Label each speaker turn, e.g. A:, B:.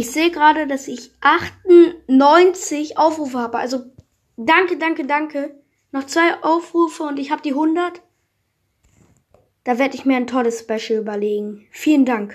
A: Ich sehe gerade, dass ich 98 Aufrufe habe. Also danke, danke, danke. Noch zwei Aufrufe und ich habe die 100. Da werde ich mir ein tolles Special überlegen. Vielen Dank.